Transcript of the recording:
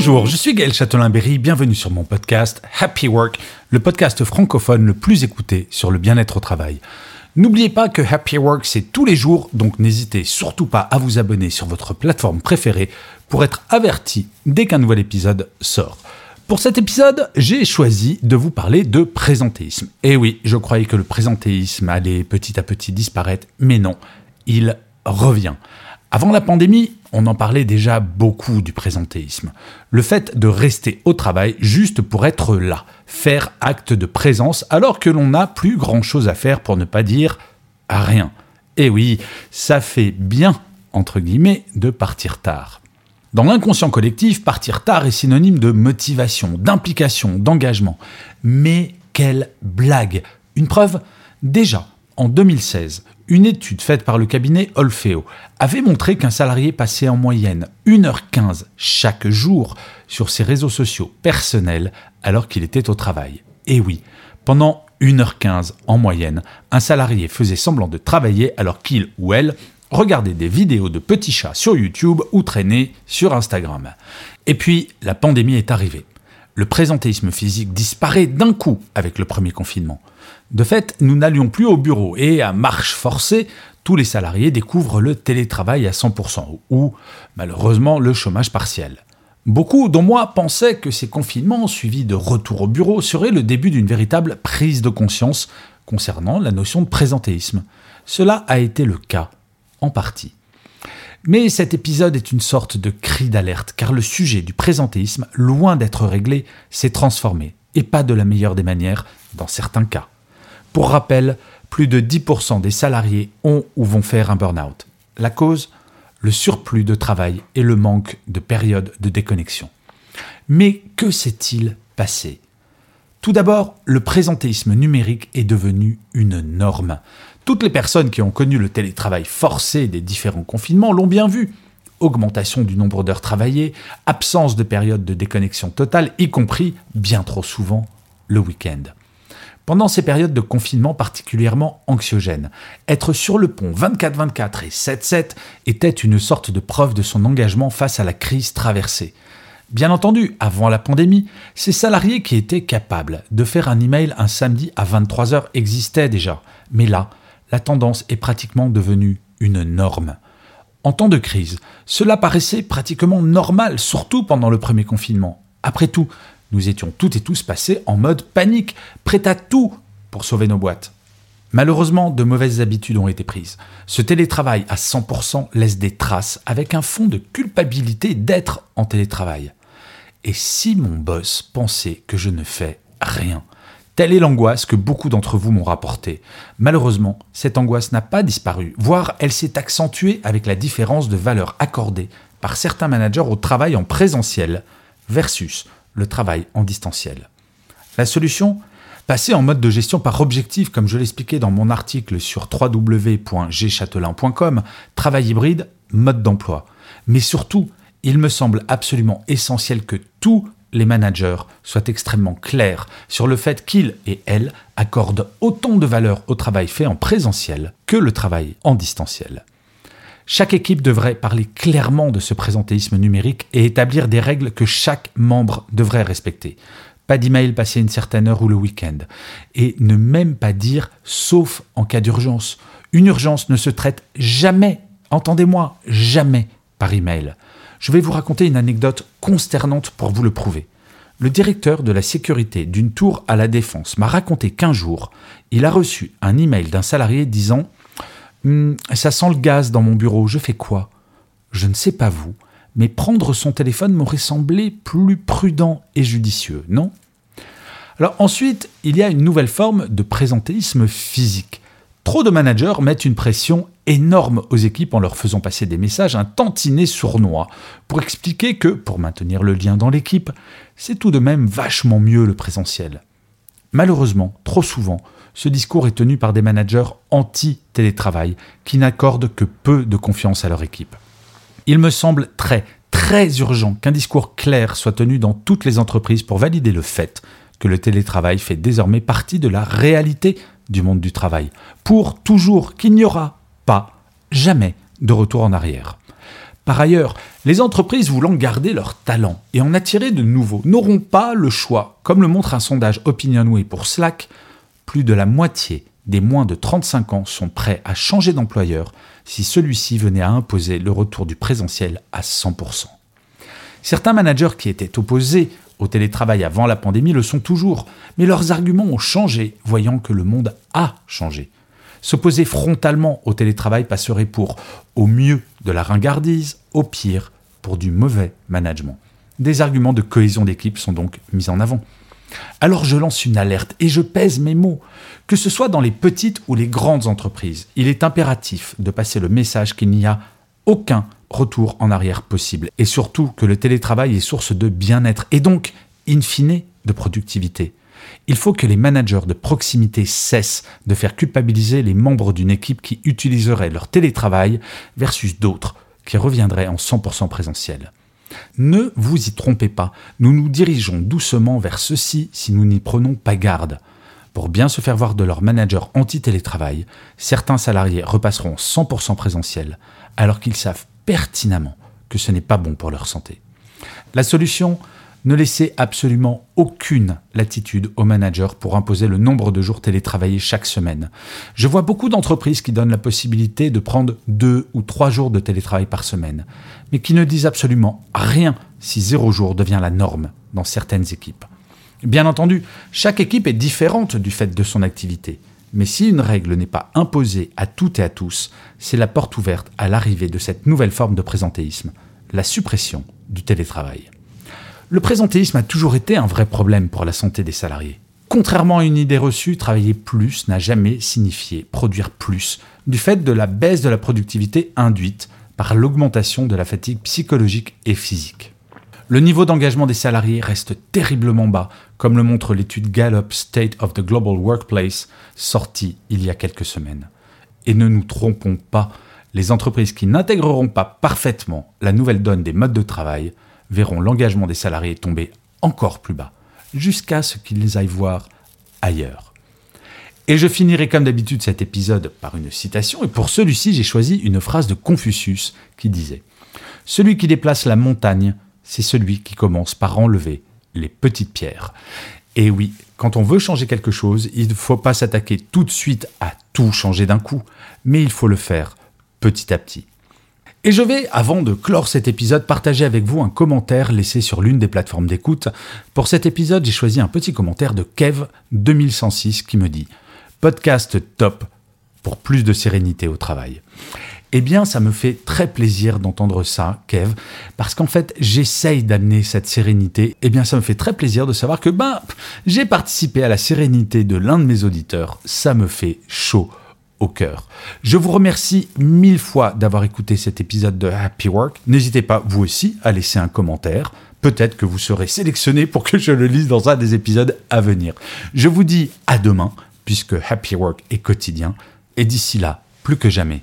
Bonjour, je suis Gaël Châtelain-Berry, bienvenue sur mon podcast Happy Work, le podcast francophone le plus écouté sur le bien-être au travail. N'oubliez pas que Happy Work c'est tous les jours, donc n'hésitez surtout pas à vous abonner sur votre plateforme préférée pour être averti dès qu'un nouvel épisode sort. Pour cet épisode, j'ai choisi de vous parler de présentéisme. Et oui, je croyais que le présentéisme allait petit à petit disparaître, mais non, il revient. Avant la pandémie, on en parlait déjà beaucoup du présentéisme. Le fait de rester au travail juste pour être là, faire acte de présence alors que l'on n'a plus grand-chose à faire pour ne pas dire rien. Et oui, ça fait bien, entre guillemets, de partir tard. Dans l'inconscient collectif, partir tard est synonyme de motivation, d'implication, d'engagement. Mais quelle blague Une preuve Déjà, en 2016, une étude faite par le cabinet Olfeo avait montré qu'un salarié passait en moyenne 1h15 chaque jour sur ses réseaux sociaux personnels alors qu'il était au travail. Et oui, pendant 1h15 en moyenne, un salarié faisait semblant de travailler alors qu'il ou elle regardait des vidéos de petits chats sur YouTube ou traînait sur Instagram. Et puis, la pandémie est arrivée. Le présentéisme physique disparaît d'un coup avec le premier confinement. De fait, nous n'allions plus au bureau et à marche forcée, tous les salariés découvrent le télétravail à 100% ou malheureusement le chômage partiel. Beaucoup, dont moi, pensaient que ces confinements suivis de retour au bureau seraient le début d'une véritable prise de conscience concernant la notion de présentéisme. Cela a été le cas, en partie. Mais cet épisode est une sorte de cri d'alerte, car le sujet du présentéisme, loin d'être réglé, s'est transformé, et pas de la meilleure des manières, dans certains cas. Pour rappel, plus de 10% des salariés ont ou vont faire un burn-out. La cause Le surplus de travail et le manque de périodes de déconnexion. Mais que s'est-il passé? Tout d'abord, le présentéisme numérique est devenu une norme. Toutes les personnes qui ont connu le télétravail forcé des différents confinements l'ont bien vu. Augmentation du nombre d'heures travaillées, absence de période de déconnexion totale, y compris, bien trop souvent, le week-end. Pendant ces périodes de confinement particulièrement anxiogènes, être sur le pont 24-24 et 7-7 était une sorte de preuve de son engagement face à la crise traversée. Bien entendu, avant la pandémie, ces salariés qui étaient capables de faire un email un samedi à 23h existaient déjà. Mais là, la tendance est pratiquement devenue une norme. En temps de crise, cela paraissait pratiquement normal, surtout pendant le premier confinement. Après tout, nous étions toutes et tous passés en mode panique, prêts à tout pour sauver nos boîtes. Malheureusement, de mauvaises habitudes ont été prises. Ce télétravail à 100% laisse des traces avec un fond de culpabilité d'être en télétravail. Et si mon boss pensait que je ne fais rien Telle est l'angoisse que beaucoup d'entre vous m'ont rapportée. Malheureusement, cette angoisse n'a pas disparu, voire elle s'est accentuée avec la différence de valeur accordée par certains managers au travail en présentiel versus le travail en distanciel. La solution Passer en mode de gestion par objectif, comme je l'expliquais dans mon article sur www.gchatelain.com, travail hybride, mode d'emploi. Mais surtout, il me semble absolument essentiel que tous les managers soient extrêmement clairs sur le fait qu'ils et elles accordent autant de valeur au travail fait en présentiel que le travail en distanciel. Chaque équipe devrait parler clairement de ce présentéisme numérique et établir des règles que chaque membre devrait respecter. Pas d'email passé une certaine heure ou le week-end. Et ne même pas dire sauf en cas d'urgence. Une urgence ne se traite jamais, entendez-moi, jamais par email. Je vais vous raconter une anecdote consternante pour vous le prouver. Le directeur de la sécurité d'une tour à la défense m'a raconté qu'un jour, il a reçu un email d'un salarié disant Hum, ça sent le gaz dans mon bureau, je fais quoi? Je ne sais pas vous, mais prendre son téléphone m'aurait semblé plus prudent et judicieux, non? Alors ensuite, il y a une nouvelle forme de présentéisme physique. Trop de managers mettent une pression énorme aux équipes en leur faisant passer des messages un tantinet sournois pour expliquer que, pour maintenir le lien dans l'équipe, c'est tout de même vachement mieux le présentiel. Malheureusement, trop souvent, ce discours est tenu par des managers anti-télétravail qui n'accordent que peu de confiance à leur équipe. Il me semble très, très urgent qu'un discours clair soit tenu dans toutes les entreprises pour valider le fait que le télétravail fait désormais partie de la réalité du monde du travail, pour toujours qu'il n'y aura pas, jamais, de retour en arrière. Par ailleurs, les entreprises voulant garder leur talent et en attirer de nouveaux n'auront pas le choix, comme le montre un sondage OpinionWay pour Slack, plus de la moitié des moins de 35 ans sont prêts à changer d'employeur si celui-ci venait à imposer le retour du présentiel à 100%. Certains managers qui étaient opposés au télétravail avant la pandémie le sont toujours, mais leurs arguments ont changé, voyant que le monde a changé. S'opposer frontalement au télétravail passerait pour, au mieux, de la ringardise, au pire, pour du mauvais management. Des arguments de cohésion d'équipe sont donc mis en avant. Alors je lance une alerte et je pèse mes mots. Que ce soit dans les petites ou les grandes entreprises, il est impératif de passer le message qu'il n'y a aucun retour en arrière possible. Et surtout que le télétravail est source de bien-être et donc, in fine, de productivité. Il faut que les managers de proximité cessent de faire culpabiliser les membres d'une équipe qui utiliserait leur télétravail versus d'autres qui reviendraient en 100% présentiel. Ne vous y trompez pas, nous nous dirigeons doucement vers ceci si nous n'y prenons pas garde. Pour bien se faire voir de leur manager anti-télétravail, certains salariés repasseront 100% présentiel, alors qu'ils savent pertinemment que ce n'est pas bon pour leur santé. La solution ne laissez absolument aucune latitude aux managers pour imposer le nombre de jours télétravaillés chaque semaine. Je vois beaucoup d'entreprises qui donnent la possibilité de prendre deux ou trois jours de télétravail par semaine, mais qui ne disent absolument rien si zéro jour devient la norme dans certaines équipes. Bien entendu, chaque équipe est différente du fait de son activité. Mais si une règle n'est pas imposée à toutes et à tous, c'est la porte ouverte à l'arrivée de cette nouvelle forme de présentéisme, la suppression du télétravail. Le présentéisme a toujours été un vrai problème pour la santé des salariés. Contrairement à une idée reçue, travailler plus n'a jamais signifié produire plus, du fait de la baisse de la productivité induite par l'augmentation de la fatigue psychologique et physique. Le niveau d'engagement des salariés reste terriblement bas, comme le montre l'étude Gallup State of the Global Workplace sortie il y a quelques semaines. Et ne nous trompons pas, les entreprises qui n'intégreront pas parfaitement la nouvelle donne des modes de travail verront l'engagement des salariés tomber encore plus bas, jusqu'à ce qu'ils aillent voir ailleurs. Et je finirai comme d'habitude cet épisode par une citation, et pour celui-ci j'ai choisi une phrase de Confucius qui disait ⁇ Celui qui déplace la montagne c'est celui qui commence par enlever les petites pierres. Et oui, quand on veut changer quelque chose, il ne faut pas s'attaquer tout de suite à tout changer d'un coup, mais il faut le faire petit à petit. Et je vais, avant de clore cet épisode, partager avec vous un commentaire laissé sur l'une des plateformes d'écoute. Pour cet épisode, j'ai choisi un petit commentaire de Kev2106 qui me dit Podcast top pour plus de sérénité au travail. Eh bien, ça me fait très plaisir d'entendre ça, Kev, parce qu'en fait, j'essaye d'amener cette sérénité. Eh bien, ça me fait très plaisir de savoir que, ben, j'ai participé à la sérénité de l'un de mes auditeurs. Ça me fait chaud au cœur. Je vous remercie mille fois d'avoir écouté cet épisode de Happy Work. N'hésitez pas, vous aussi, à laisser un commentaire. Peut-être que vous serez sélectionné pour que je le lise dans un des épisodes à venir. Je vous dis à demain, puisque Happy Work est quotidien. Et d'ici là, plus que jamais,